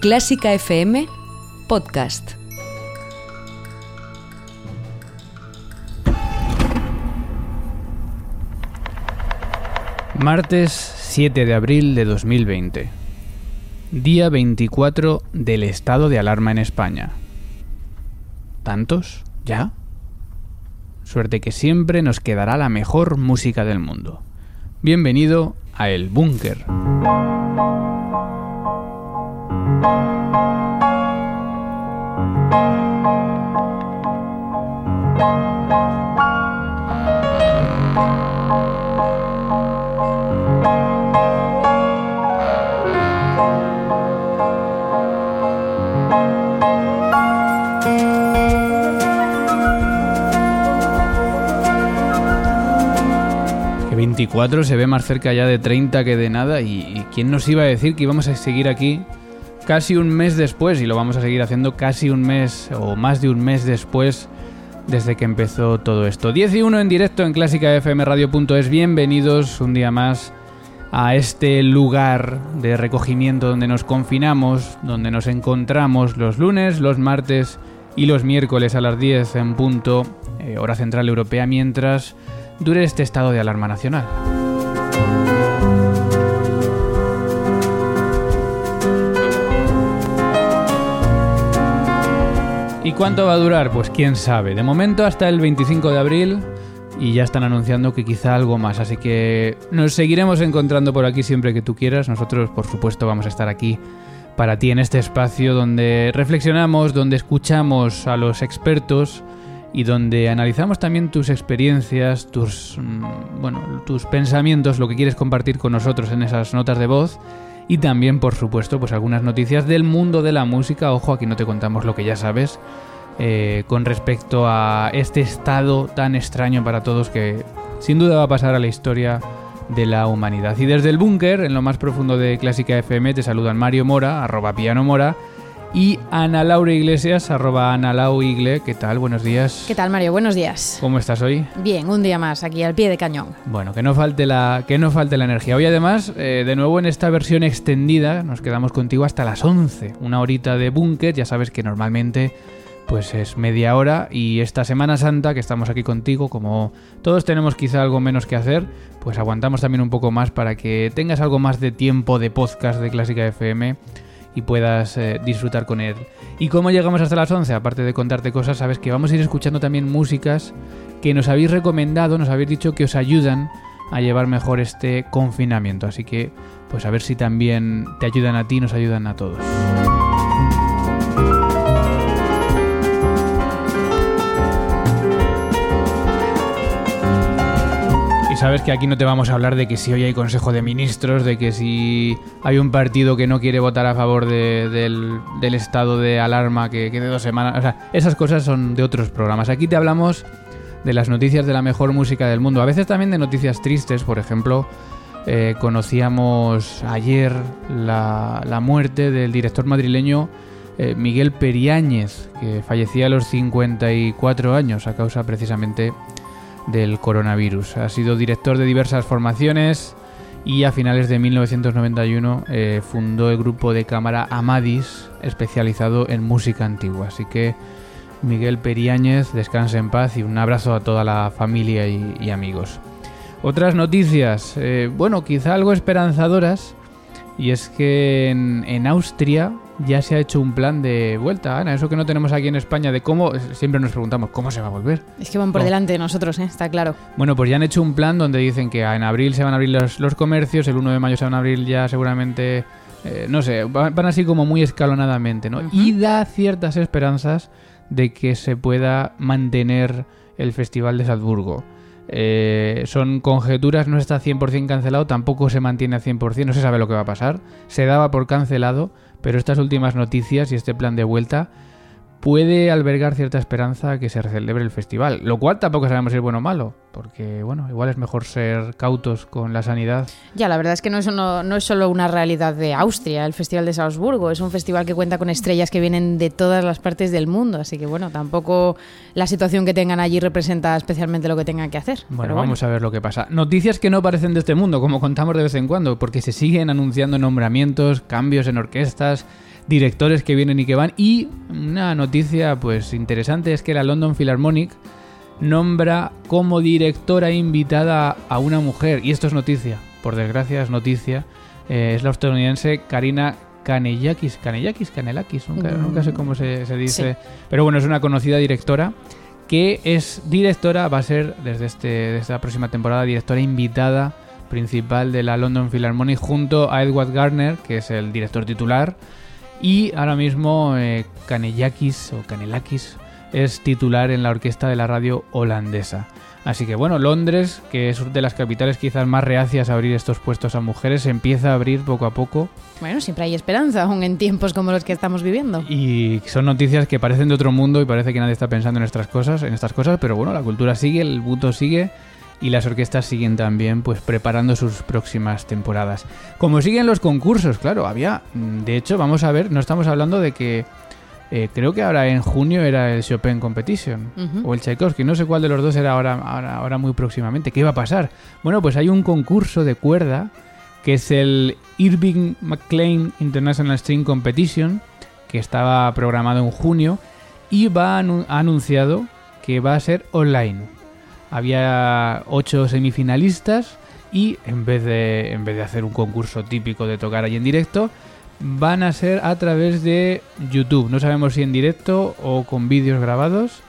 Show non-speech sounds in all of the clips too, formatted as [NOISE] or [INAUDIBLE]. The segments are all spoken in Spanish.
Clásica FM Podcast. Martes 7 de abril de 2020. Día 24 del estado de alarma en España. ¿Tantos? ¿Ya? Suerte que siempre nos quedará la mejor música del mundo. Bienvenido a El Búnker. Que 24 se ve más cerca ya de 30 que de nada y, y quién nos iba a decir que íbamos a seguir aquí casi un mes después y lo vamos a seguir haciendo casi un mes o más de un mes después desde que empezó todo esto. 10 y 1 en directo en clásicafmradio.es. Bienvenidos un día más a este lugar de recogimiento donde nos confinamos, donde nos encontramos los lunes, los martes y los miércoles a las 10 en punto, eh, hora central europea, mientras dure este estado de alarma nacional. ¿Y cuánto va a durar? Pues quién sabe. De momento hasta el 25 de abril y ya están anunciando que quizá algo más. Así que nos seguiremos encontrando por aquí siempre que tú quieras. Nosotros, por supuesto, vamos a estar aquí para ti en este espacio donde reflexionamos, donde escuchamos a los expertos y donde analizamos también tus experiencias, tus mm, bueno, tus pensamientos, lo que quieres compartir con nosotros en esas notas de voz y también, por supuesto, pues algunas noticias del mundo de la música. Ojo, aquí no te contamos lo que ya sabes eh, con respecto a este estado tan extraño para todos que sin duda va a pasar a la historia de la humanidad. Y desde el búnker, en lo más profundo de Clásica FM, te saludan Mario Mora, arroba piano mora, y Ana Laura Iglesias, arroba Ana Lau Igle. ¿Qué tal? Buenos días. ¿Qué tal, Mario? Buenos días. ¿Cómo estás hoy? Bien, un día más aquí al pie de cañón. Bueno, que no falte la, que no falte la energía. Hoy además, eh, de nuevo en esta versión extendida, nos quedamos contigo hasta las 11, una horita de búnker. Ya sabes que normalmente pues es media hora y esta Semana Santa que estamos aquí contigo, como todos tenemos quizá algo menos que hacer, pues aguantamos también un poco más para que tengas algo más de tiempo de podcast de Clásica FM y puedas eh, disfrutar con él. ¿Y cómo llegamos hasta las 11? Aparte de contarte cosas, sabes que vamos a ir escuchando también músicas que nos habéis recomendado, nos habéis dicho que os ayudan a llevar mejor este confinamiento. Así que, pues a ver si también te ayudan a ti, nos ayudan a todos. Sabes que aquí no te vamos a hablar de que si hoy hay Consejo de Ministros, de que si hay un partido que no quiere votar a favor de- del, estado de alarma que quede dos semanas. O sea, esas cosas son de otros programas. Aquí te hablamos de las noticias de la mejor música del mundo. A veces también de noticias tristes, por ejemplo. eh, conocíamos ayer la, la muerte del director madrileño eh, Miguel Periáñez, que fallecía a los 54 años a causa precisamente del coronavirus. Ha sido director de diversas formaciones y a finales de 1991 eh, fundó el grupo de cámara Amadis, especializado en música antigua. Así que Miguel Periáñez, descanse en paz y un abrazo a toda la familia y, amigos. Otras noticias, eh, bueno, quizá algo esperanzadoras, y es que en Austria ya se ha hecho un plan de vuelta, Ana, eso que no tenemos aquí en España, de cómo, siempre nos preguntamos, ¿cómo se va a volver? Es que van por No. delante de nosotros, ¿eh? está claro. Bueno, pues ya han hecho un plan donde dicen que en abril se van a abrir los, los comercios, el 1 de mayo se van a abrir ya seguramente, eh, no sé, van, van así como muy escalonadamente, ¿no? Y da ciertas esperanzas de que se pueda mantener el Festival de Salzburgo. Eh, son conjeturas, no está 100% cancelado, tampoco se mantiene al 100%, no se sabe lo que va a pasar. Se daba por cancelado, pero estas últimas noticias y este plan de vuelta puede albergar cierta esperanza que se celebre el festival, lo cual tampoco sabemos si es bueno o malo, porque bueno, igual es mejor ser cautos con la sanidad. Ya, la verdad es que no es, no es solo una realidad de Austria, el Festival de Salzburgo, es un festival que cuenta con estrellas que vienen de todas las partes del mundo, así que bueno, tampoco la situación que tengan allí representa especialmente lo que tengan que hacer. Bueno, vamos a ver lo que pasa. Noticias que no parecen de este mundo, como contamos de vez en cuando, porque se siguen anunciando nombramientos, cambios en orquestas, directores que vienen y que van. Y una noticia pues interesante es que la London Philharmonic nombra como directora invitada a una mujer. Y esto es noticia, por desgracia es noticia. Eh, es la estadounidense Karina Kanellakis. Kanellakis, Kanelakis, nunca, Mm. nunca sé cómo se, se dice. Sí. Pero bueno, es una conocida directora que es directora, va a ser desde, este, desde esta próxima temporada directora invitada principal de la London Philharmonic junto a Edward Garner, que es el director titular, y ahora mismo eh, Kanellakis o Kanelakis es titular en la orquesta de la radio holandesa. Así que bueno, Londres, que es de las capitales quizás más reacias a abrir estos puestos a mujeres, empieza a abrir poco a poco Bueno, siempre hay esperanza, aún en tiempos como los que estamos viviendo. y son noticias que parecen de otro mundo y parece que nadie está pensando en estas cosas, en estas cosas, pero bueno, la cultura sigue, el buto sigue y las orquestas siguen también pues preparando sus próximas temporadas. Como siguen los concursos, claro, había mm, de hecho, vamos a ver, no estamos hablando de que eh, creo que ahora en junio era el Chopin Competition o el Tchaikovsky, no sé cuál de los dos era ahora, ahora, ahora muy próximamente. ¿Qué va a pasar? Bueno, pues hay un concurso de cuerda que es el Irving McLean International String Competition, que estaba programado en junio y va anu- ha anunciado que va a ser online. Había ocho semifinalistas y en vez de en vez de hacer un concurso típico de tocar ahí en directo, van a ser a través de YouTube. No sabemos si en directo o con vídeos grabados,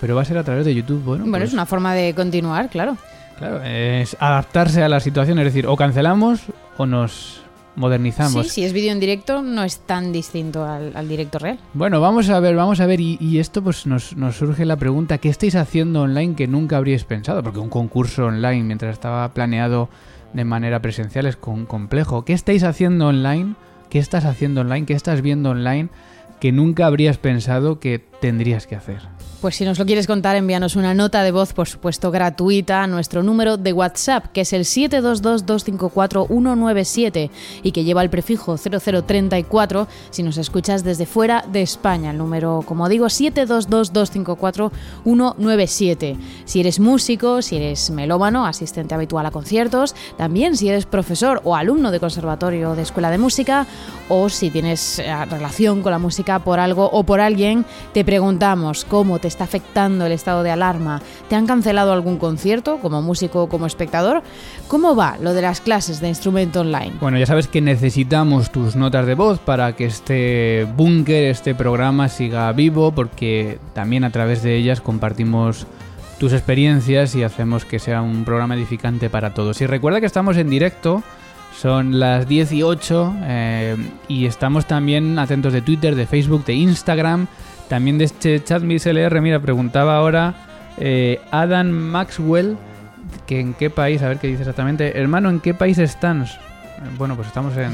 pero va a ser a través de YouTube. Bueno, Bueno, pues, es una forma de continuar, claro. claro, es adaptarse a la situación, es decir, o cancelamos o nos modernizamos. Sí, si es vídeo en directo, no es tan distinto al, al directo real. Bueno, vamos a ver, vamos a ver, y, y esto pues nos, nos surge la pregunta, ¿qué estáis haciendo online que nunca habríais pensado? Porque un concurso online, mientras estaba planeado de manera presencial, es con- complejo. ¿Qué estáis haciendo online? ¿Qué estás haciendo online? ¿Qué estás viendo online que nunca habrías pensado que tendrías que hacer? Pues si nos lo quieres contar, envíanos una nota de voz, por supuesto, gratuita a nuestro número de WhatsApp, que es el 722-254-197 y que lleva el prefijo 0034 si nos escuchas desde fuera de España. El número, como digo, 722-254-197. Si eres músico, si eres melómano, asistente habitual a conciertos, también si eres profesor o alumno de conservatorio o de escuela de música, o si tienes eh, relación con la música por algo o por alguien, te preguntamos cómo te está afectando el estado de alarma. ¿Te han cancelado algún concierto como músico o como espectador? ¿Cómo va lo de las clases de instrumento online? Bueno, ya sabes que necesitamos tus notas de voz para que este búnker, este programa siga vivo, porque también a través de ellas compartimos tus experiencias y hacemos que sea un programa edificante para todos. Y recuerda que estamos en directo, son las 18 eh, y estamos también atentos de Twitter, de Facebook, de Instagram, también de este chat LR. Mira, preguntaba ahora eh, Adam Maxwell que en qué país, a ver qué dice exactamente. Hermano, ¿en qué país están? Bueno, pues estamos en,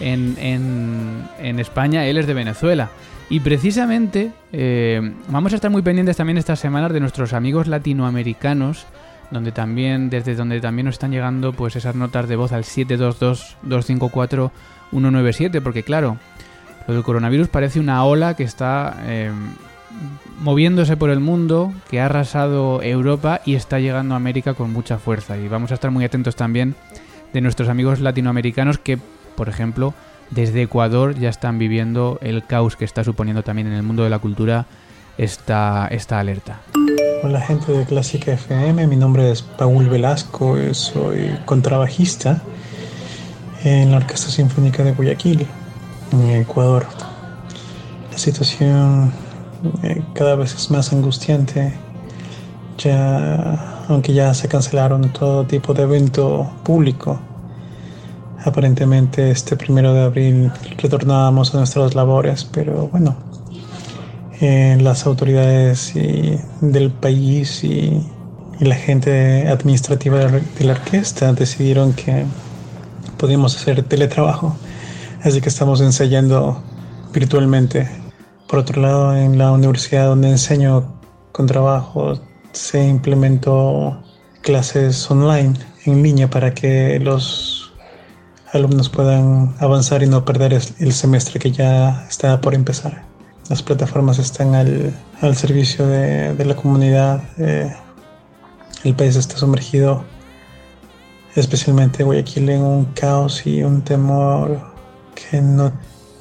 en, en, en España, él es de Venezuela. Y precisamente eh, vamos a estar muy pendientes también estas semanas de nuestros amigos latinoamericanos, donde también, desde donde también nos están llegando pues esas notas de voz al 722-254-197, porque claro, lo del coronavirus parece una ola que está eh, moviéndose por el mundo, que ha arrasado Europa y está llegando a América con mucha fuerza. Y vamos a estar muy atentos también de nuestros amigos latinoamericanos que, por ejemplo, desde Ecuador ya están viviendo el caos que está suponiendo también en el mundo de la cultura esta, esta alerta. Hola gente de Clásica FM, mi nombre es Paul Velasco, eh, soy contrabajista en la Orquesta Sinfónica de Guayaquil, en Ecuador. La situación eh, cada vez es más angustiante, ya, aunque ya se cancelaron todo tipo de evento público. Aparentemente este primero de abril retornábamos a nuestras labores, pero bueno, eh, las autoridades del país y, la gente administrativa de la orquesta decidieron que podíamos hacer teletrabajo, así que estamos ensayando virtualmente. Por otro lado, en la universidad donde enseño con trabajo se implementó clases online, en línea, para que los alumnos puedan avanzar y no perder el semestre que ya está por empezar. Las plataformas están al, al servicio de, de la comunidad. eh, el país está sumergido, especialmente Guayaquil, en un caos y un temor que no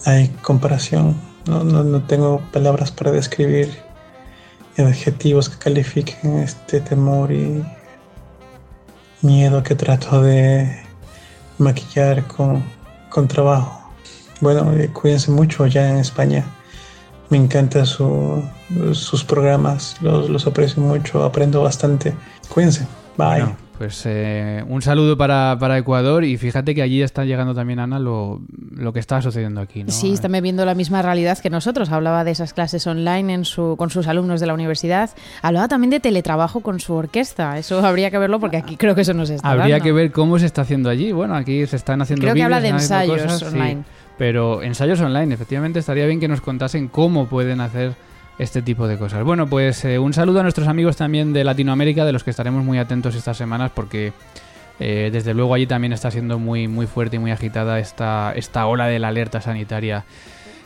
hay comparación. No, no, no tengo palabras para describir adjetivos que califiquen este temor y miedo que trato de maquillar con, con trabajo. Bueno, eh, cuídense mucho allá en España. Me encantan su, sus programas, los, los aprecio mucho, aprendo bastante. Cuídense. Bye. Pues eh, un saludo para, Ecuador y fíjate que allí está llegando también, Ana, lo, que está sucediendo aquí. ¿no? Sí, están viendo la misma realidad que nosotros. Hablaba de esas clases online en su, con sus alumnos de la universidad. Hablaba también de teletrabajo con su orquesta. Eso habría que verlo porque aquí creo que eso no se está Habría que ver cómo se está haciendo allí. Bueno, aquí se están haciendo Creo que habla de ensayos online. pero ensayos online, efectivamente, estaría bien que nos contasen cómo pueden hacer este tipo de cosas. Bueno, pues eh, un saludo a nuestros amigos también de Latinoamérica, de los que estaremos muy atentos estas semanas, porque eh, desde luego allí también está siendo muy, muy fuerte y muy agitada esta, esta ola de la alerta sanitaria.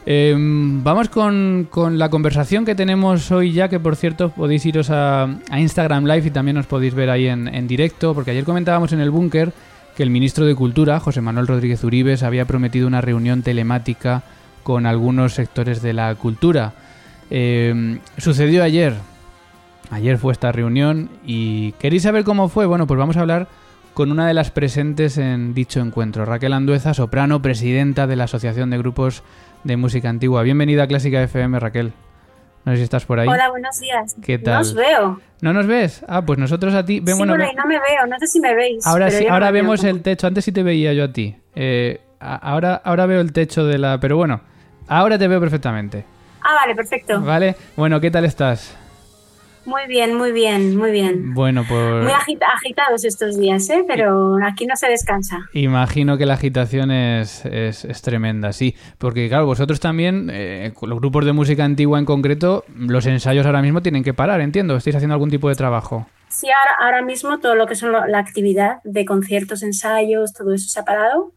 Em, vamos con, la conversación que tenemos hoy ya, que por cierto podéis iros a, Instagram Live y también os podéis ver ahí en, en directo, porque ayer comentábamos en el búnker que el ministro de Cultura, José Manuel Rodríguez Uribes, había prometido una reunión telemática con algunos sectores de la cultura. Eh, sucedió ayer. Ayer fue esta reunión y ¿queréis saber cómo fue? Bueno, pues vamos a hablar con una de las presentes en dicho encuentro, Raquel Andueza, soprano, presidenta de la Asociación de Grupos de Música Antigua. Bienvenida a Clásica FM, Raquel. No sé si estás por ahí. Hola, buenos días. ¿Qué tal? No os veo. ¿No nos ves? Ah, pues nosotros a ti... Sí, bueno, no me veo, no sé si me veis. Ahora sí, ahora vemos el techo. Antes sí te veía yo a ti. Eh, ahora, ahora veo el techo de la... Pero bueno, ahora te veo perfectamente. Ah, vale, perfecto. Vale, bueno, ¿qué tal estás? Muy bien, muy bien, muy bien. Bueno, pues... Muy agitados estos días, ¿eh? Pero aquí no se descansa. Imagino que la agitación es, es, tremenda, sí. Porque, claro, vosotros también, eh, los grupos de música antigua en concreto, los ensayos ahora mismo tienen que parar, entiendo. ¿Estáis haciendo algún tipo de trabajo? Sí, ahora, ahora mismo todo lo que son la actividad de conciertos, ensayos, todo eso se ha parado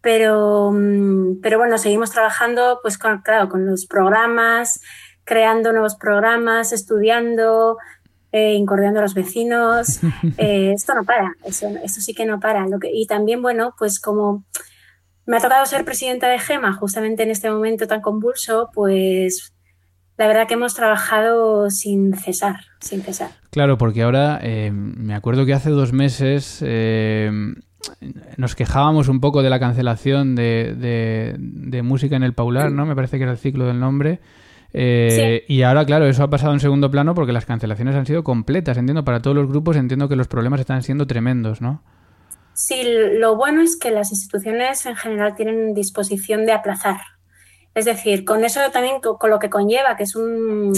pero, mm, pero bueno, seguimos trabajando pues con, claro, con los programas, creando nuevos programas, estudiando, eh, incordiando a los vecinos. [LAUGHS] Eh, esto no para, eso, esto sí que no para. Lo que, y también, bueno, pues como me ha tocado ser presidenta de GEMA justamente en este momento tan convulso, pues la verdad que hemos trabajado sin cesar, sin cesar. Claro, porque ahora eh, me acuerdo que hace dos meses eh, nos quejábamos un poco de la cancelación de, de, música en el Paular, ¿no? Me parece que era el ciclo del nombre. Eh, y ahora, claro, eso ha pasado en segundo plano porque las cancelaciones han sido completas. Entiendo, para todos los grupos entiendo que los problemas están siendo tremendos, ¿no? Sí, lo bueno es que las instituciones en general tienen disposición de aplazar. Es decir, con eso también, con lo que conlleva, que es un,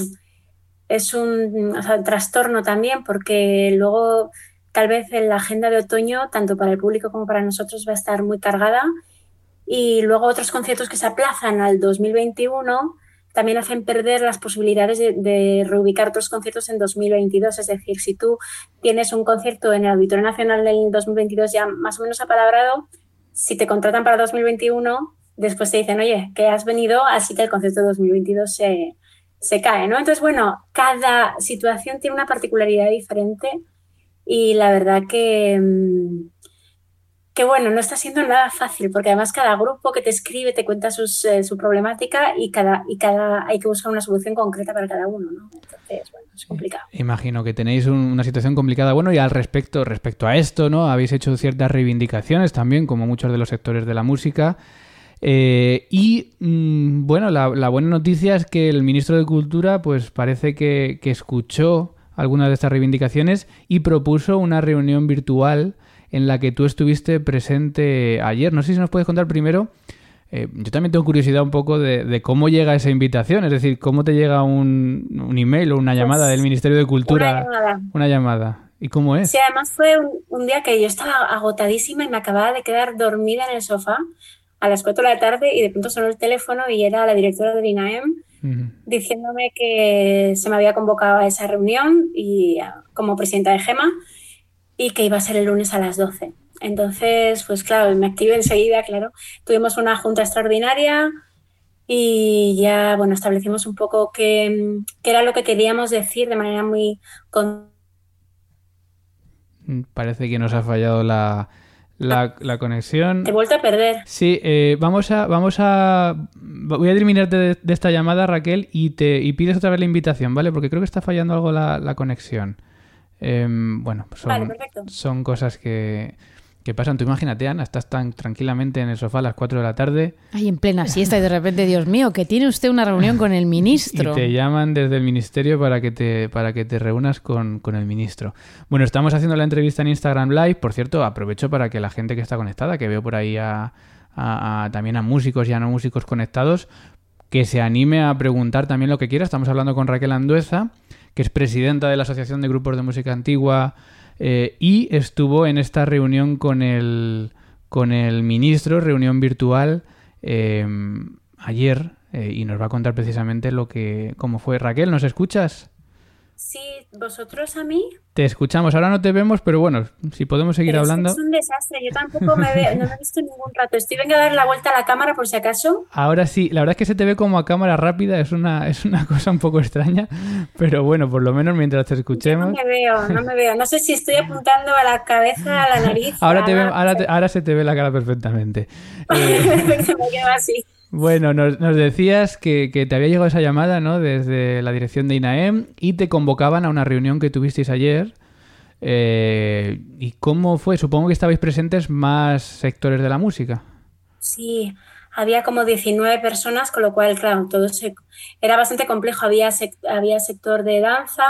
es un trastorno también, porque luego tal vez en la agenda de otoño, tanto para el público como para nosotros, va a estar muy cargada. Y luego otros conciertos que se aplazan al 2021 también hacen perder las posibilidades de, reubicar otros conciertos en 2022. Es decir, si tú tienes un concierto en el Auditorio Nacional del 2022 ya más o menos apalabrado, si te contratan para 2021, después te dicen, oye, que has venido, así que el concierto de 2022 se, se cae, ¿no? Entonces, bueno, cada situación tiene una particularidad diferente y la verdad que, mm, que bueno, no está siendo nada fácil, porque además cada grupo que te escribe te cuenta eh, su problemática y cada, y cada hay que buscar una solución concreta para cada uno, ¿no? Entonces, bueno, es complicado. Imagino que tenéis una situación complicada. Bueno, y al respecto, respecto a esto, ¿no? Habéis hecho ciertas reivindicaciones también, como muchos de los sectores de la música. Eh, y mm, bueno, la, buena noticia es que el ministro de Cultura, pues parece que, que escuchó algunas de estas reivindicaciones y propuso una reunión virtual en la que tú estuviste presente ayer. No sé si nos puedes contar primero. Eh, yo también tengo curiosidad un poco de, cómo llega esa invitación, es decir, cómo te llega un, un email o una llamada del Ministerio de Cultura. Una llamada. Una llamada. ¿Y cómo es? Sí, además fue un, día que yo estaba agotadísima y me acababa de quedar dormida en el sofá a las 4 de la tarde y de pronto sonó el teléfono y era la directora del INAEM diciéndome que se me había convocado a esa reunión y como presidenta de GEMA y que iba a ser el lunes a las 12. Entonces, pues claro, me activé enseguida, claro. Tuvimos una junta extraordinaria y ya, bueno, establecimos un poco qué, era lo que queríamos decir de manera muy... Parece que nos ha fallado la, la, conexión. Te he vuelto a perder. Sí, eh, vamos a. Vamos a. Voy a terminarte de, esta llamada, Raquel, y te y pides otra vez la invitación, ¿vale? Porque creo que está fallando algo la, conexión. Em, bueno, son, son cosas que, ¿Qué pasa? Tú imagínate, Ana, estás tan tranquilamente en el sofá a las 4 de la tarde. Ay, en plena siesta y de repente, Dios mío, que tiene usted una reunión con el [LAUGHS] ministro. Y te llaman desde el ministerio para que te, para que te reúnas con, el ministro. Bueno, estamos haciendo la entrevista en Instagram Live. Por cierto, aprovecho para que la gente que está conectada, que veo por ahí a, también a músicos y a no músicos conectados, que se anime a preguntar también lo que quiera. Estamos hablando con Raquel Andueza, que es presidenta de la Asociación de Grupos de Música Antigua eh, y estuvo en esta reunión con el, con el ministro, reunión virtual, eh, ayer, eh, y nos va a contar precisamente lo que, cómo fue. Raquel, ¿nos escuchas? Sí, ¿vosotros a mí? Te escuchamos, ahora no te vemos, pero bueno, si podemos seguir hablando. Es un desastre, yo tampoco me veo, no me he visto ningún rato. Estoy venga a dar la vuelta a la cámara por si acaso. Ahora sí, la verdad es que se te ve como a cámara rápida, es una, [LAUGHS] es una cosa un poco extraña, pero bueno, por lo menos mientras te escuchemos. no me veo, no me veo. No sé si estoy apuntando a la cabeza, a la nariz. Ahora, te ahora, [LAUGHS] ahora se te ve la cara perfectamente. [LAUGHS] Eh... me quedo así. Bueno, nos, decías que, te había llegado esa llamada, ¿no? Desde la dirección de INAEM y te convocaban a una reunión que tuvisteis ayer. Eh, ¿Y cómo fue? Supongo que estabais presentes más sectores de la música. Sí, había como 19 personas, con lo cual, claro, todo era bastante complejo. Había, había sector de danza,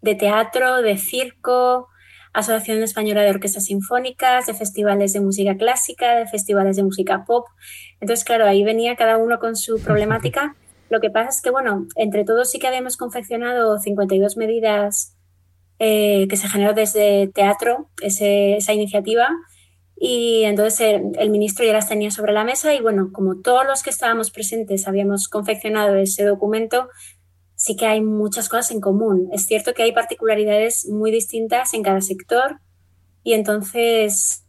de teatro, de circo, Asociación Española de Orquestas Sinfónicas, de festivales de música clásica, de festivales de música pop. Entonces, claro, ahí venía cada uno con su problemática. Lo que pasa es que, bueno, entre todos sí que habíamos confeccionado 52 medidas eh, que se generó desde teatro, esa iniciativa, y entonces el, el, ministro ya las tenía sobre la mesa y, bueno, como todos los que estábamos presentes habíamos confeccionado ese documento, sí que hay muchas cosas en común. Es cierto que hay particularidades muy distintas en cada sector y entonces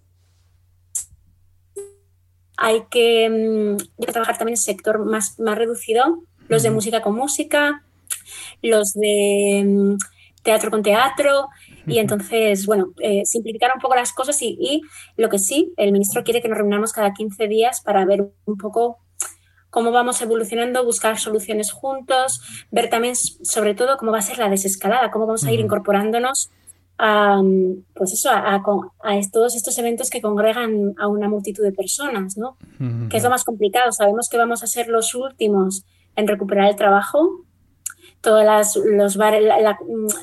hay que, mm, trabajar también en el sector más, más reducido, los de música con música, los de mm, teatro con teatro, y entonces, bueno, eh, simplificar un poco las cosas y, y, lo que sí, el ministro quiere que nos reunamos cada 15 días para ver un poco cómo vamos evolucionando, buscar soluciones juntos, ver también sobre todo cómo va a ser la desescalada, cómo vamos a ir incorporándonos a, pues eso, a, todos estos eventos que congregan a una multitud de personas, ¿no? Que es lo más complicado. Sabemos que vamos a ser los últimos en recuperar el trabajo. Todas los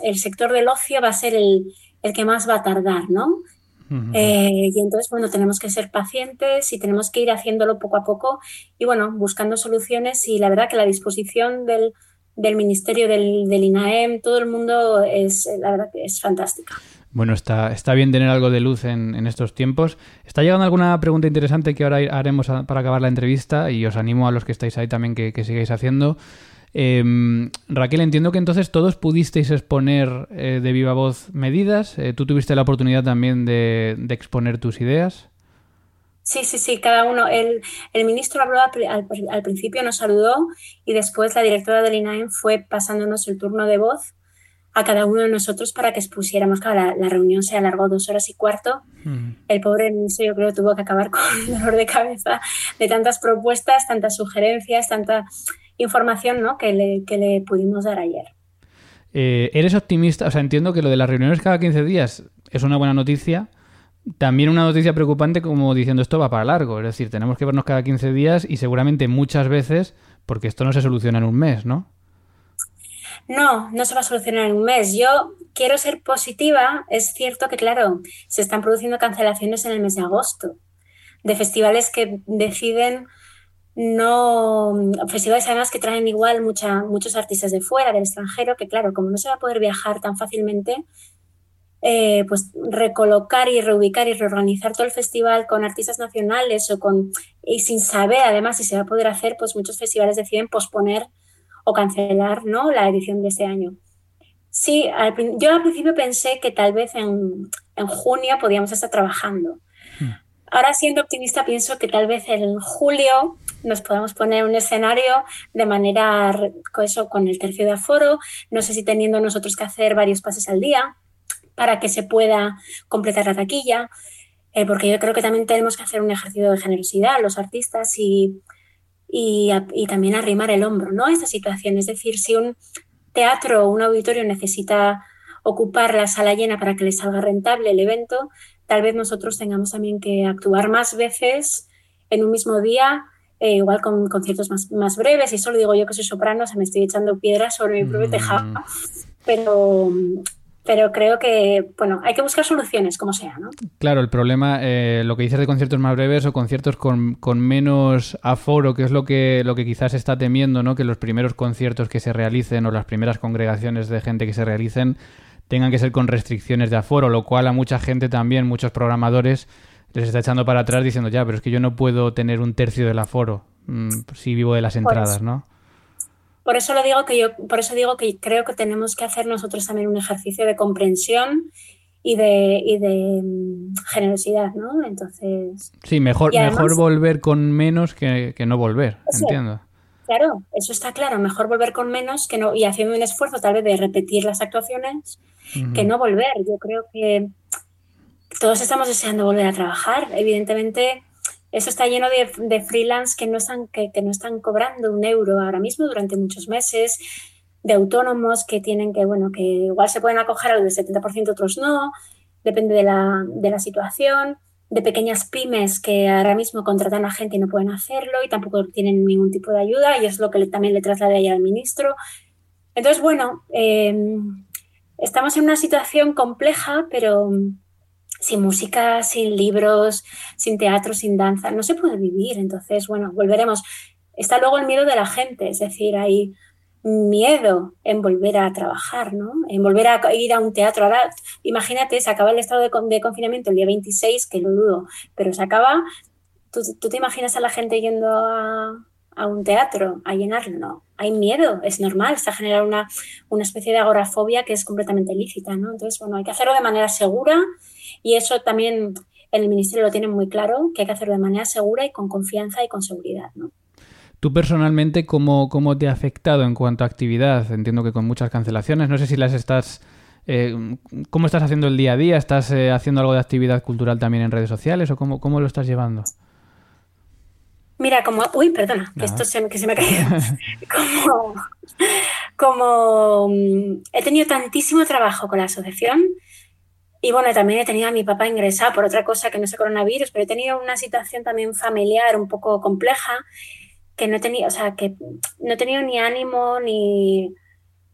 el sector del ocio va a ser el, el que más va a tardar, ¿no? Eh, y entonces, bueno, tenemos que ser pacientes y tenemos que ir haciéndolo poco a poco y, bueno, buscando soluciones y la verdad que la disposición del, del Ministerio, del, del, INAEM, todo el mundo es, la verdad que es fantástica. Bueno, está, está bien tener algo de luz en, en, estos tiempos. Está llegando alguna pregunta interesante que ahora haremos para acabar la entrevista y os animo a los que estáis ahí también que, que sigáis haciendo. Em, Raquel, entiendo que entonces todos pudisteis exponer eh, de viva voz medidas. Eh, ¿Tú tuviste la oportunidad también de, exponer tus ideas? Sí, sí, sí, cada uno. El, ministro habló al, principio, nos saludó y después la directora del INAEM fue pasándonos el turno de voz a cada uno de nosotros para que expusiéramos. Claro, la, reunión se alargó dos horas y cuarto. Mm. El pobre ministro yo creo tuvo que acabar [LAUGHS] con el dolor de cabeza de tantas propuestas, tantas sugerencias, tanta información ¿no? que, le, que le pudimos dar ayer. Eh, ¿Eres optimista? O sea, entiendo que lo de las reuniones cada 15 días es una buena noticia. También una noticia preocupante como diciendo esto va para largo. Es decir, tenemos que vernos cada 15 días y seguramente muchas veces porque esto no se soluciona en un mes, ¿no? No, no se va a solucionar en un mes. Yo quiero ser positiva. Es cierto que, claro, se están produciendo cancelaciones en el mes de agosto de festivales que deciden no festivales además que traen igual muchos artistas de fuera, del extranjero, que claro, como no se va a poder viajar tan fácilmente, eh, pues recolocar y reubicar y reorganizar todo el festival con artistas nacionales o con y sin saber además si se va a poder hacer, pues muchos festivales deciden posponer o cancelar ¿no? la edición de este año. Sí, yo al principio pensé que tal vez en, en junio podíamos estar trabajando. Hmm. Ahora siendo optimista pienso que tal vez en julio nos podemos poner un escenario de manera, con eso, con el tercio de aforo, no sé si teniendo nosotros que hacer varios pases al día para que se pueda completar la taquilla. eh, porque yo creo que también tenemos que hacer un ejercicio de generosidad los artistas y, y, también arrimar el hombro ¿no? esta situación. Es decir, si un teatro o un auditorio necesita ocupar la sala llena para que le salga rentable el evento, tal vez nosotros tengamos también que actuar más veces en un mismo día, eh, igual con conciertos más, más breves. Y solo digo yo que soy soprano, se me estoy echando piedras sobre mi propio mm. tejado, pero pero creo que, bueno, hay que buscar soluciones, como sea, ¿no? Claro, el problema, eh, lo que dices de conciertos más breves o conciertos con, con, menos aforo, que es lo que, lo que quizás está temiendo, ¿no? Que los primeros conciertos que se realicen o las primeras congregaciones de gente que se realicen tengan que ser con restricciones de aforo, lo cual a mucha gente también, muchos programadores, les está echando para atrás diciendo, ya, pero es que yo no puedo tener un tercio del aforo mm, si vivo de las entradas, ¿no? Por eso lo digo que yo, por eso digo que creo que tenemos que hacer nosotros también un ejercicio de comprensión y de, y de mm, generosidad, ¿no? Entonces. Sí, mejor, mejor volver con menos que, no volver, entiendo. Claro, eso está claro. Mejor volver con menos que no, y haciendo un esfuerzo tal vez de repetir las actuaciones que no volver. Yo creo que todos estamos deseando volver a trabajar. Evidentemente, eso está lleno de, freelance que no, están, que, no están cobrando un euro ahora mismo durante muchos meses, de autónomos que tienen que, bueno, que igual se pueden acoger al del 70%, otros no, depende de la, de la situación, de pequeñas pymes que ahora mismo contratan a gente y no pueden hacerlo y tampoco tienen ningún tipo de ayuda y es lo que también le trasladé ahí al ministro. Entonces, bueno, eh, estamos en una situación compleja, pero sin música, sin libros, sin teatro, sin danza, no se puede vivir. Entonces, bueno, volveremos. Está luego el miedo de la gente, es decir, hay miedo en volver a trabajar, ¿no? En volver a ir a un teatro. Ahora, imagínate, se acaba el estado de, confinamiento el día 26, que lo dudo, pero se acaba. ¿Tú, te imaginas a la gente yendo a, un teatro a llenarlo? No, hay miedo, es normal, se ha generado una, una especie de agorafobia que es completamente lícita, ¿no? Entonces, bueno, hay que hacerlo de manera segura y eso también el Ministerio lo tiene muy claro, que hay que hacerlo de manera segura y con confianza y con seguridad. ¿no? ¿Tú personalmente cómo, cómo te ha afectado en cuanto a actividad? Entiendo que con muchas cancelaciones. No sé si las estás... Eh, ¿Cómo estás haciendo el día a día? ¿Estás eh, haciendo algo de actividad cultural también en redes sociales o cómo, cómo lo estás llevando? Mira, como... Uy, perdona, que esto se, que se me ha caído. [LAUGHS] como, como mm, he tenido tantísimo trabajo con la asociación, y bueno, también he tenido a mi papá ingresado por otra cosa que no es coronavirus, pero he tenido una situación también familiar un poco compleja que no he tenido, o sea, que no he tenido ni ánimo ni,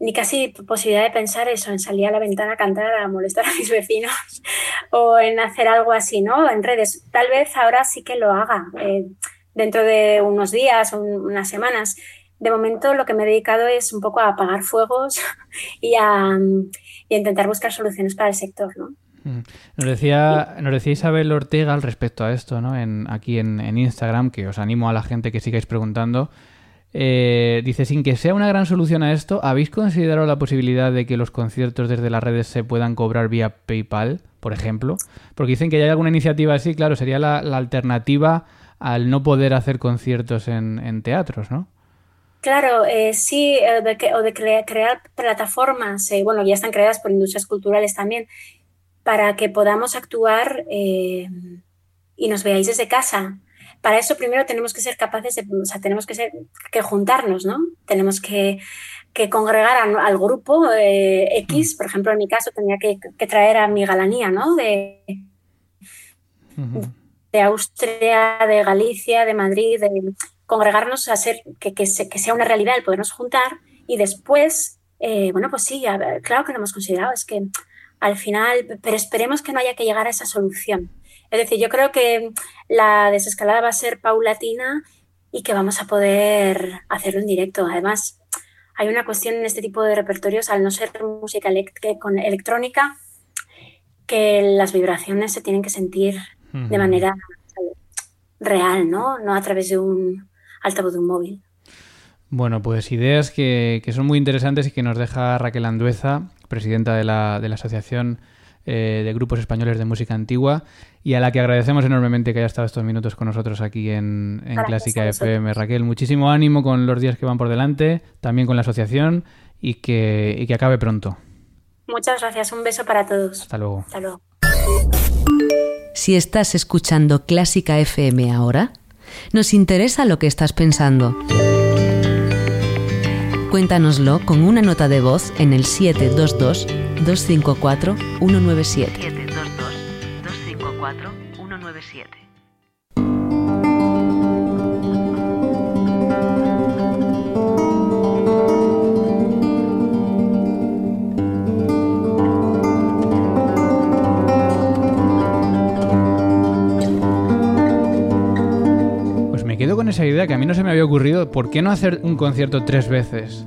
ni casi posibilidad de pensar eso, en salir a la ventana a cantar, a molestar a mis vecinos [LAUGHS] o en hacer algo así, ¿no? En redes. Tal vez ahora sí que lo haga eh, dentro de unos días o unas semanas. De momento lo que me he dedicado es un poco a apagar fuegos [LAUGHS] y a y intentar buscar soluciones para el sector, ¿no? Mm. Nos decía, nos decía Isabel Ortega al respecto a esto, ¿no? En, aquí en, Instagram, que os animo a la gente que sigáis preguntando. Eh, dice, sin que sea una gran solución a esto, ¿habéis considerado la posibilidad de que los conciertos desde las redes se puedan cobrar vía PayPal, por ejemplo? Porque dicen que hay alguna iniciativa así, claro, sería la, alternativa al no poder hacer conciertos en, en teatros, ¿no? Claro, eh, sí, o de, o de crear plataformas, eh, bueno, ya están creadas por industrias culturales también, para que podamos actuar eh, y nos veáis desde casa. Para eso primero tenemos que ser capaces de, o sea, tenemos que, ser, que juntarnos, ¿no? Tenemos que, congregar al grupo X, por ejemplo, en mi caso tenía que, traer a mi galanía, ¿no? De, de Austria, de Galicia, de Madrid, de, congregarnos a hacer que, que, sea una realidad el podernos juntar y después, eh, bueno, pues sí, claro que lo hemos considerado, es que al final, pero esperemos que no haya que llegar a esa solución. Es decir, yo creo que la desescalada va a ser paulatina y que vamos a poder hacerlo en directo. Además, hay una cuestión en este tipo de repertorios, al no ser música electrónica, que las vibraciones se tienen que sentir de manera real, ¿no? No a través de un, altavoz de un móvil. Bueno, pues ideas que, son muy interesantes y que nos deja Raquel Andueza, presidenta de la, de la Asociación eh, de Grupos Españoles de Música Antigua, y a la que agradecemos enormemente que haya estado estos minutos con nosotros aquí en, Clásica FM. Raquel, muchísimo ánimo con los días que van por delante, también con la asociación, y que, y que acabe pronto. Muchas gracias, un beso para todos. Hasta luego. Hasta luego. Si estás escuchando Clásica FM ahora, nos interesa lo que estás pensando. Cuéntanoslo con una nota de voz en el 722-254-197. 722-254-197. Con esa idea que a mí no se me había ocurrido. ¿Por qué no hacer un concierto tres veces?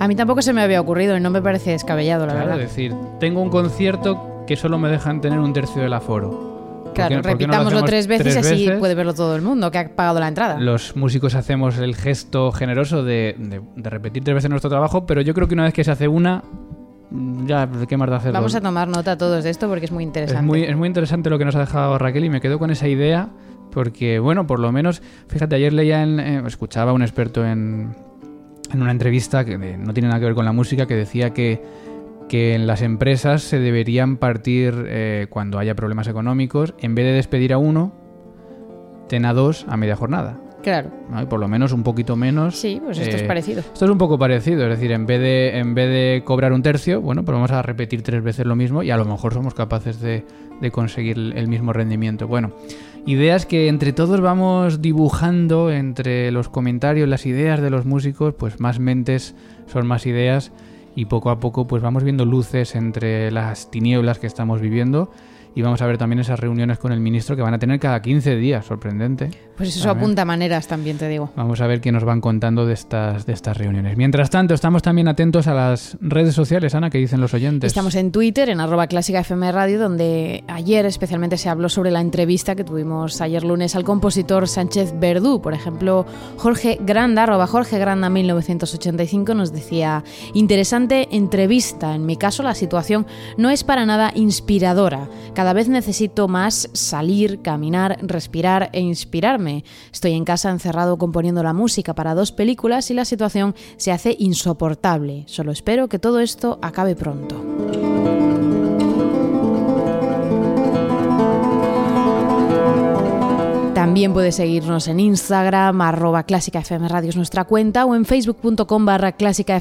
A mí tampoco se me había ocurrido y no me parece descabellado, la claro, verdad. Es decir, tengo un concierto que solo me dejan tener un tercio del aforo. Claro, repitámoslo tres veces y así puede verlo todo el mundo que ha pagado la entrada. Los músicos hacemos el gesto generoso de, de, repetir tres veces nuestro trabajo, pero yo creo que una vez que se hace una, ya, ¿qué más da hacerlo? Vamos a tomar nota todos de esto porque es muy interesante. Es muy, es muy interesante lo que nos ha dejado Raquel y me quedo con esa idea porque, bueno, por lo menos, fíjate, ayer leía, en, eh, escuchaba a un experto en, en una entrevista que no tiene nada que ver con la música, que decía que, que en las empresas se deberían partir eh, cuando haya problemas económicos, en vez de despedir a uno, ten a dos a media jornada. Claro. Y por lo menos un poquito menos. Sí, pues esto es eh, parecido. Esto es un poco parecido, es decir, en vez de, en vez de cobrar un tercio, bueno, pues vamos a repetir tres veces lo mismo y a lo mejor somos capaces de, de conseguir el mismo rendimiento. Bueno, ideas que entre todos vamos dibujando entre los comentarios, las ideas de los músicos, pues más mentes son más ideas y poco a poco pues vamos viendo luces entre las tinieblas que estamos viviendo y vamos a ver también esas reuniones con el ministro que van a tener cada 15 días, sorprendente. Pues eso apunta maneras también, te digo. Vamos a ver qué nos van contando de estas, de estas reuniones. Mientras tanto, estamos también atentos a las redes sociales, Ana, que dicen los oyentes. Estamos en Twitter, en arroba clásica FM Radio, donde ayer especialmente se habló sobre la entrevista que tuvimos ayer lunes al compositor Sánchez Verdú. Por ejemplo, Jorge Granda, arroba Jorge Granda 1985, nos decía, interesante entrevista. En mi caso, la situación no es para nada inspiradora. Cada vez necesito más salir, caminar, respirar e inspirarme. Estoy en casa encerrado componiendo la música para dos películas y la situación se hace insoportable. Solo espero que todo esto acabe pronto. También puedes seguirnos en Instagram, arroba Clásica es nuestra cuenta, o en facebook.com barra Clásica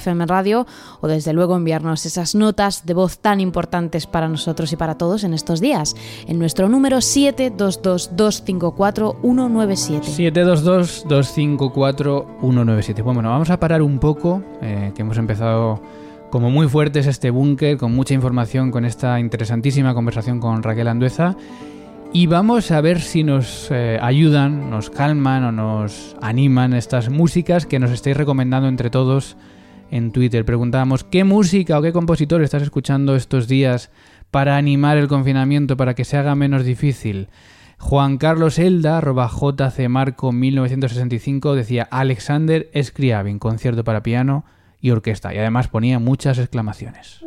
o desde luego enviarnos esas notas de voz tan importantes para nosotros y para todos en estos días, en nuestro número 722-254-197. 722-254-197. Bueno, vamos a parar un poco, eh, que hemos empezado como muy fuertes este búnker, con mucha información, con esta interesantísima conversación con Raquel Andueza. Y vamos a ver si nos eh, ayudan, nos calman o nos animan estas músicas que nos estáis recomendando entre todos en Twitter. Preguntábamos qué música o qué compositor estás escuchando estos días para animar el confinamiento, para que se haga menos difícil. Juan Carlos Elda, arroba JCMarco 1965, decía Alexander Scriabin, concierto para piano y orquesta. Y además ponía muchas exclamaciones.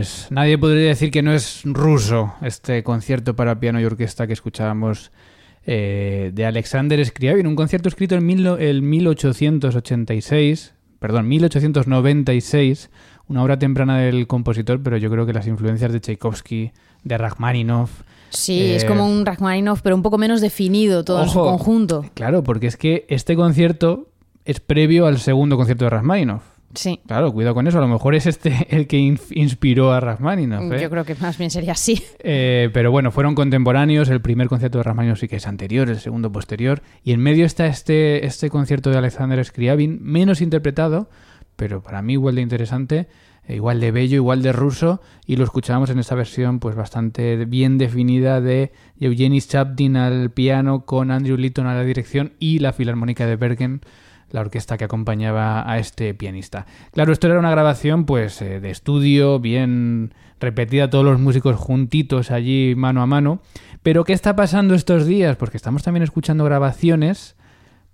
Pues nadie podría decir que no es ruso este concierto para piano y orquesta que escuchábamos eh, de Alexander Scriabin, un concierto escrito en mil, el 1886, perdón, 1896, una obra temprana del compositor, pero yo creo que las influencias de Tchaikovsky, de Rachmaninoff, Sí, es como eh, un Rachmaninoff, pero un poco menos definido todo en su conjunto. Claro, porque es que este concierto es previo al segundo concierto de Rachmaninoff. Sí. Claro, cuidado con eso. A lo mejor es este [LAUGHS] el que in- inspiró a Rachmaninoff. ¿eh? Yo creo que más bien sería así. [LAUGHS] Eh, pero bueno, fueron contemporáneos. El primer concierto de Rachmaninoff sí que es anterior, el segundo posterior. Y en medio está este, este concierto de Alexander Scriabin, menos interpretado, pero para mí igual de interesante, eh, igual de bello, igual de ruso. Y lo escuchábamos en esta versión pues bastante bien definida de Eugenie Chapdin al piano, con Andrew Litton a la dirección y la Filarmónica de Bergen la orquesta que acompañaba a este pianista. Claro, esto era una grabación pues eh, de estudio, bien repetida, todos los músicos juntitos allí mano a mano. Pero ¿qué está pasando estos días? Porque estamos también escuchando grabaciones,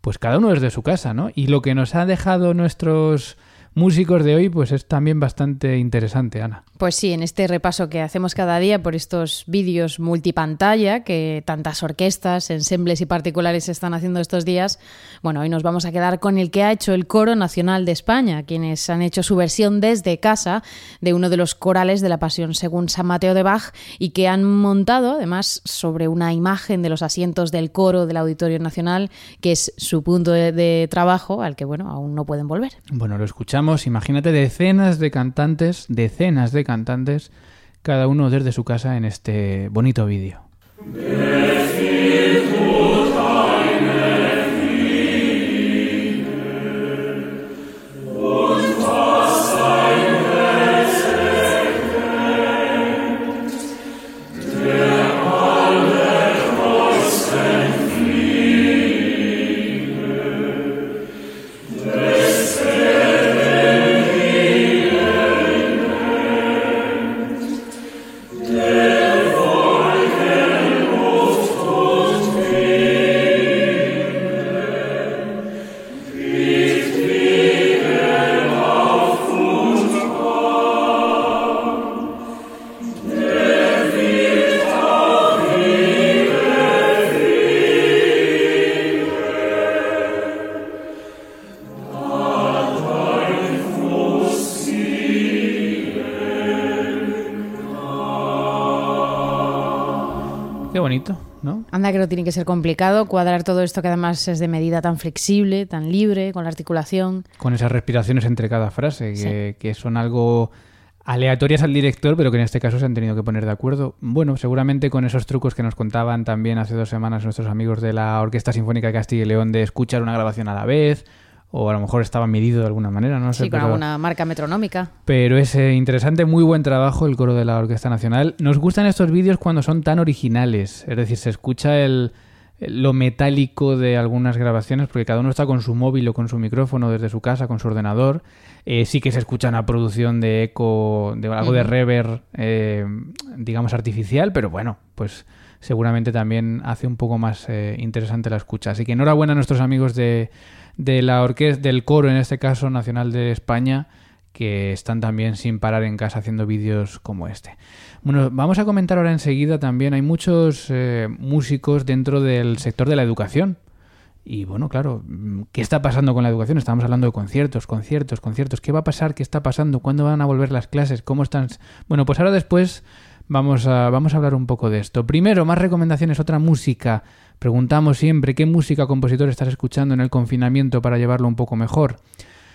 pues cada uno desde su casa, ¿no? Y lo que nos ha dejado nuestros músicos de hoy, pues es también bastante interesante, Ana. Pues sí, en este repaso que hacemos cada día por estos vídeos multipantalla que tantas orquestas, ensembles y particulares están haciendo estos días, bueno, hoy nos vamos a quedar con el que ha hecho el Coro Nacional de España, quienes han hecho su versión desde casa de uno de los corales de la Pasión según San Mateo de Bach y que han montado además sobre una imagen de los asientos del coro del Auditorio Nacional, que es su punto de, de trabajo al que, bueno, aún no pueden volver. Bueno, lo escuchamos, imagínate decenas de cantantes, decenas de cantantes, cada uno desde su casa en este bonito vídeo. Anda que no tiene que ser complicado cuadrar todo esto que además es de medida tan flexible, tan libre, con la articulación. Con esas respiraciones entre cada frase, que, que son algo aleatorias al director, pero que en este caso se han tenido que poner de acuerdo. Bueno, seguramente con esos trucos que nos contaban también hace dos semanas nuestros amigos de la Orquesta Sinfónica de Castilla y León de escuchar una grabación a la vez, o a lo mejor estaba medido de alguna manera, no sé. Sí, con pero- alguna marca metronómica. Pero es eh, interesante, muy buen trabajo el coro de la Orquesta Nacional. Nos gustan estos vídeos cuando son tan originales, es decir, se escucha el, lo metálico de algunas grabaciones, porque cada uno está con su móvil o con su micrófono desde su casa, con su ordenador. Eh, sí que se escucha una producción de eco, de algo de reverb, eh, digamos, artificial, pero bueno, pues seguramente también hace un poco más eh, interesante la escucha. Así que enhorabuena a nuestros amigos de, de la orquesta, del coro, en este caso, Nacional de España, que están también sin parar en casa haciendo vídeos como este. Bueno, vamos a comentar ahora enseguida también, hay muchos eh, músicos dentro del sector de la educación. Y bueno, claro, mm, ¿qué está pasando con la educación? Estamos hablando de conciertos, conciertos, conciertos. ¿Qué va a pasar? ¿Qué está pasando? ¿Cuándo van a volver las clases? ¿Cómo están? Bueno, pues ahora después vamos a, vamos a hablar un poco de esto. Primero, más recomendaciones, otra música. Preguntamos siempre qué música compositor estás escuchando en el confinamiento para llevarlo un poco mejor.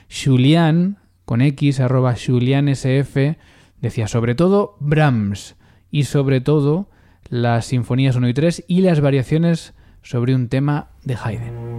Julián, con X, arroba JulianSF, decía sobre todo Brahms y sobre todo las sinfonías 1 y 3 y las variaciones sobre un tema de Haydn.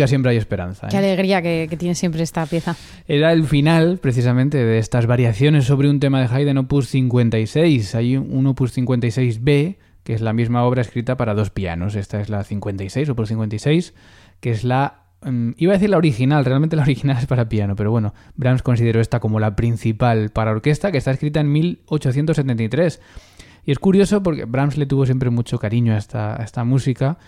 Música siempre hay esperanza. Qué ¿eh? alegría que, que tiene siempre esta pieza. Era el final, precisamente, de estas variaciones sobre un tema de Haydn Opus 56. Hay un Opus 56b, que es la misma obra escrita para dos pianos. Esta es la 56, Opus 56, que es la... mm, iba a decir la original, realmente la original es para piano, pero bueno, Brahms consideró esta como la principal para orquesta, que está escrita en 1873. Y es curioso porque Brahms le tuvo siempre mucho cariño a esta, a esta música,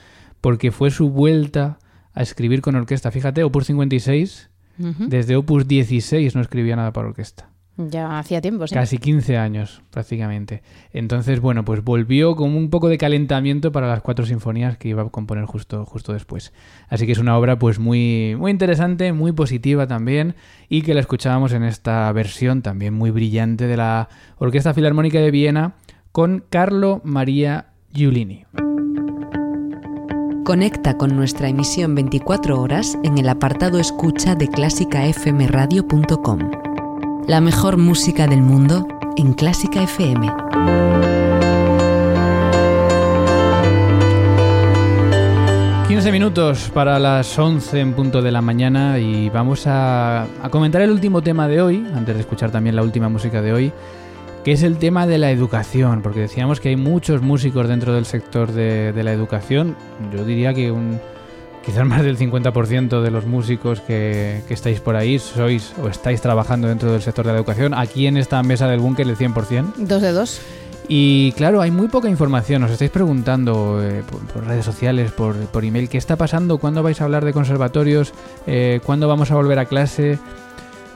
porque fue su vuelta a escribir con orquesta. Fíjate, Opus 56, Ujú. desde Opus 16 no escribía nada para orquesta. Ya hacía tiempo, sí. Casi 15 años, prácticamente. Entonces, bueno, pues volvió como un poco de calentamiento para las cuatro sinfonías que iba a componer justo, justo después. Así que es una obra pues muy, muy interesante, muy positiva también, y que la escuchábamos en esta versión también muy brillante de la Orquesta Filarmónica de Viena con Carlo Maria Giulini. Conecta con nuestra emisión 24 horas en el apartado escucha de clásicafmradio.com. La mejor música del mundo en Clásica FM. 15 minutos para las 11 en punto de la mañana y vamos a, a comentar el último tema de hoy, antes de escuchar también la última música de hoy, que es el tema de la educación, porque decíamos que hay muchos músicos dentro del sector de, de la educación, yo diría que un, quizás más del 50% de los músicos que, que estáis por ahí sois o estáis trabajando dentro del sector de la educación, aquí en esta mesa del búnker el 100%. Dos de dos. Y claro, hay muy poca información. Os estáis preguntando eh, por, por redes sociales, por, por email, ¿qué está pasando? ¿Cuándo vais a hablar de conservatorios? Eh, ¿Cuándo vamos a volver a clase?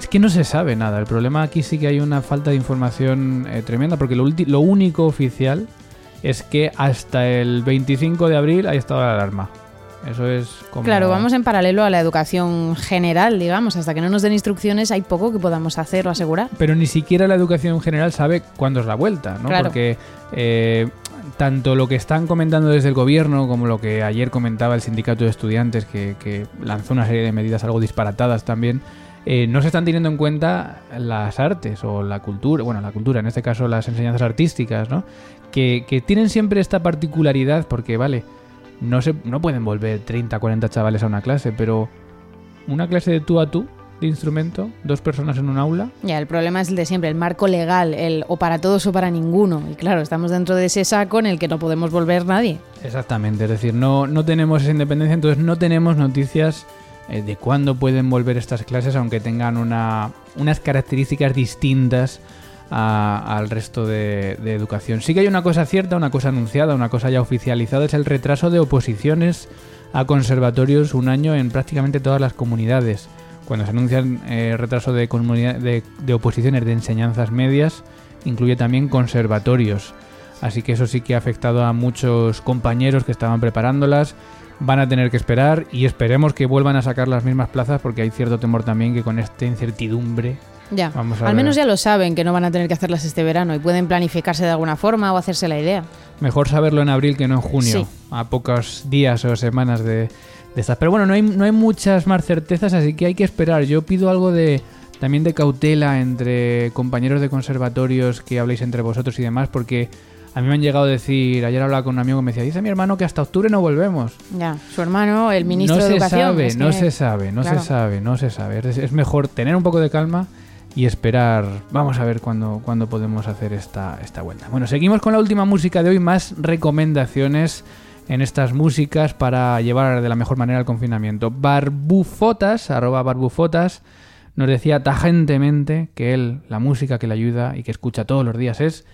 Es que no se sabe nada. El problema aquí sí que hay una falta de información eh, tremenda, porque lo, lo único oficial es que hasta el 25 de abril hay estado de alarma. Eso es como... Claro, vamos en paralelo a la educación general, digamos. Hasta que no nos den instrucciones hay poco que podamos hacer o asegurar. pero ni siquiera la educación general sabe cuándo es la vuelta, ¿no? Claro. Porque eh, tanto lo que están comentando desde el gobierno como lo que ayer comentaba el sindicato de estudiantes, que, que lanzó una serie de medidas algo disparatadas también, eh, no se están teniendo en cuenta las artes o la cultura, bueno, la cultura, en este caso las enseñanzas artísticas, ¿no? Que, que tienen siempre esta particularidad porque, vale, no, se, no pueden volver 30, 40 chavales a una clase, pero una clase de tú a tú de instrumento, dos personas en un aula, Ya, el problema es el de siempre, el marco legal, el o para todos o para ninguno. Y claro, estamos dentro de ese saco en el que no podemos volver nadie. Exactamente, es decir, no, no tenemos esa independencia, entonces no tenemos noticias de cuándo pueden volver estas clases, aunque tengan una, unas características distintas a- al resto de, educación. Sí que hay una cosa cierta, una cosa anunciada, una cosa ya oficializada, es el retraso de oposiciones a conservatorios un año en prácticamente todas las comunidades. Cuando se anuncian eh, retraso de, de, de oposiciones de enseñanzas medias, incluye también conservatorios. Así que eso sí que ha afectado a muchos compañeros que estaban preparándolas. Van a tener que esperar y esperemos que vuelvan a sacar las mismas plazas porque hay cierto temor también que con esta incertidumbre Ya, Vamos a al ver. menos ya lo saben que no van a tener que hacerlas este verano y pueden planificarse de alguna forma o hacerse la idea. Mejor saberlo en abril que no en junio, Sí. a pocos días o semanas de, de estas. Pero bueno, no hay, no hay muchas más certezas, así que hay que esperar. Yo pido algo de también de cautela entre compañeros de conservatorios que habléis entre vosotros y demás, porque a mí me han llegado a decir, ayer hablaba con un amigo que me decía, dice mi hermano que hasta octubre no volvemos. Ya, su hermano, el ministro no de se Educación. sabe, es no que- se sabe, no claro. se sabe, no se sabe. Es, es mejor tener un poco de calma y esperar. Vamos a ver cuándo, cuándo podemos hacer esta, esta vuelta. Bueno, seguimos con la última música de hoy, más recomendaciones en estas músicas para llevar de la mejor manera el confinamiento. Barbufotas, arroba barbufotas, nos decía tajantemente que él, la música que le ayuda y que escucha todos los días es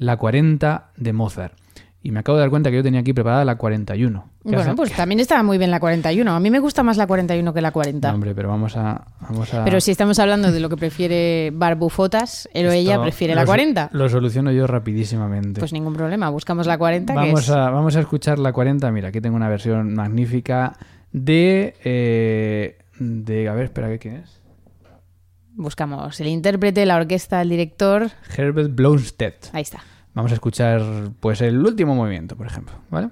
la 40 de Mozart. Y me acabo de dar cuenta que yo tenía aquí preparada la 41. ¿Qué Bueno, hace- pues también estaba muy bien la 41. A mí me gusta más la 41 que la 40. No, hombre, pero vamos a... Vamos a... Pero si estamos hablando de lo que prefiere Barbufotas, él o ella prefiere la so- 40. Lo soluciono yo rapidísimamente. Pues ningún problema, buscamos la 40. que vamos, es- a, vamos a escuchar la 40. Mira, aquí tengo una versión magnífica de... eh, de a ver, espera, ¿quién es? Buscamos el intérprete, la orquesta, el director. Herbert Blomstedt. Ahí está. Vamos a escuchar pues el último movimiento, por ejemplo, ¿vale?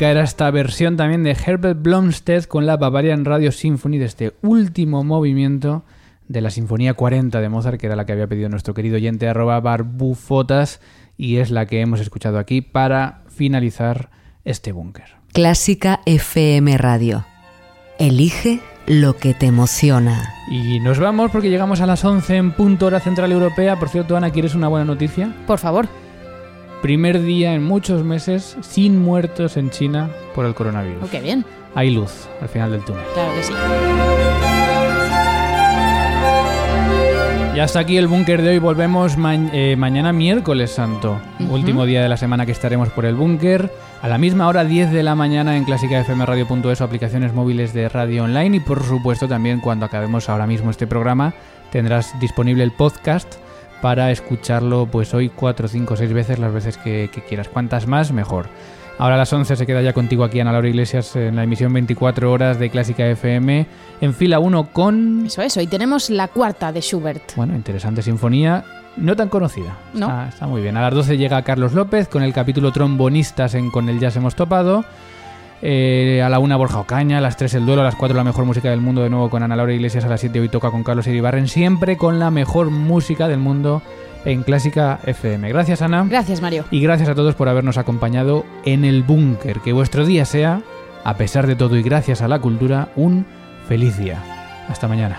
Enérgica era esta versión también de Herbert Blomstedt con la Bavarian Radio Symphony de este último movimiento de la Sinfonía 40 de Mozart, que era la que había pedido nuestro querido oyente arroba barbufotas y es la que hemos escuchado aquí para finalizar este búnker. Clásica FM Radio. Elige lo que te emociona. Y nos vamos porque llegamos a las 11 en punto hora central europea. Por cierto, Ana, ¿quieres una buena noticia? Por favor. Primer día en muchos meses sin muertos en China por el coronavirus. Oh, qué bien. Hay luz al final del túnel. Claro que sí. Y hasta aquí el búnker de hoy. Volvemos ma eh, mañana miércoles santo, último día de la semana que estaremos por el búnker. A la misma hora, 10 de la mañana en clásicafmradio.es o aplicaciones móviles de radio online. Y por supuesto también cuando acabemos ahora mismo este programa tendrás disponible el podcast para escucharlo pues hoy 4, 5, 6 veces, las veces que, que quieras. Cuantas más, mejor. Ahora a las 11 se queda ya contigo aquí Ana Laura Iglesias en la emisión 24 horas de Clásica FM en fila 1 con... Eso es, hoy tenemos la cuarta de Schubert. Bueno, interesante sinfonía, no tan conocida. No. Está, está muy bien. A las 12 llega Carlos López con el capítulo Trombonistas en Con el Jazz hemos topado. Eh, a la 1 Borja Ocaña, a las 3 el duelo, a las 4 la mejor música del mundo de nuevo con Ana Laura Iglesias, a las 7 hoy toca con Carlos Iribarren, siempre con la mejor música del mundo en Clásica FM. Gracias Ana. Gracias, Mario. Y gracias a todos por habernos acompañado en el búnker. Que vuestro día sea, a pesar de todo y gracias a la cultura, un feliz día. Hasta mañana.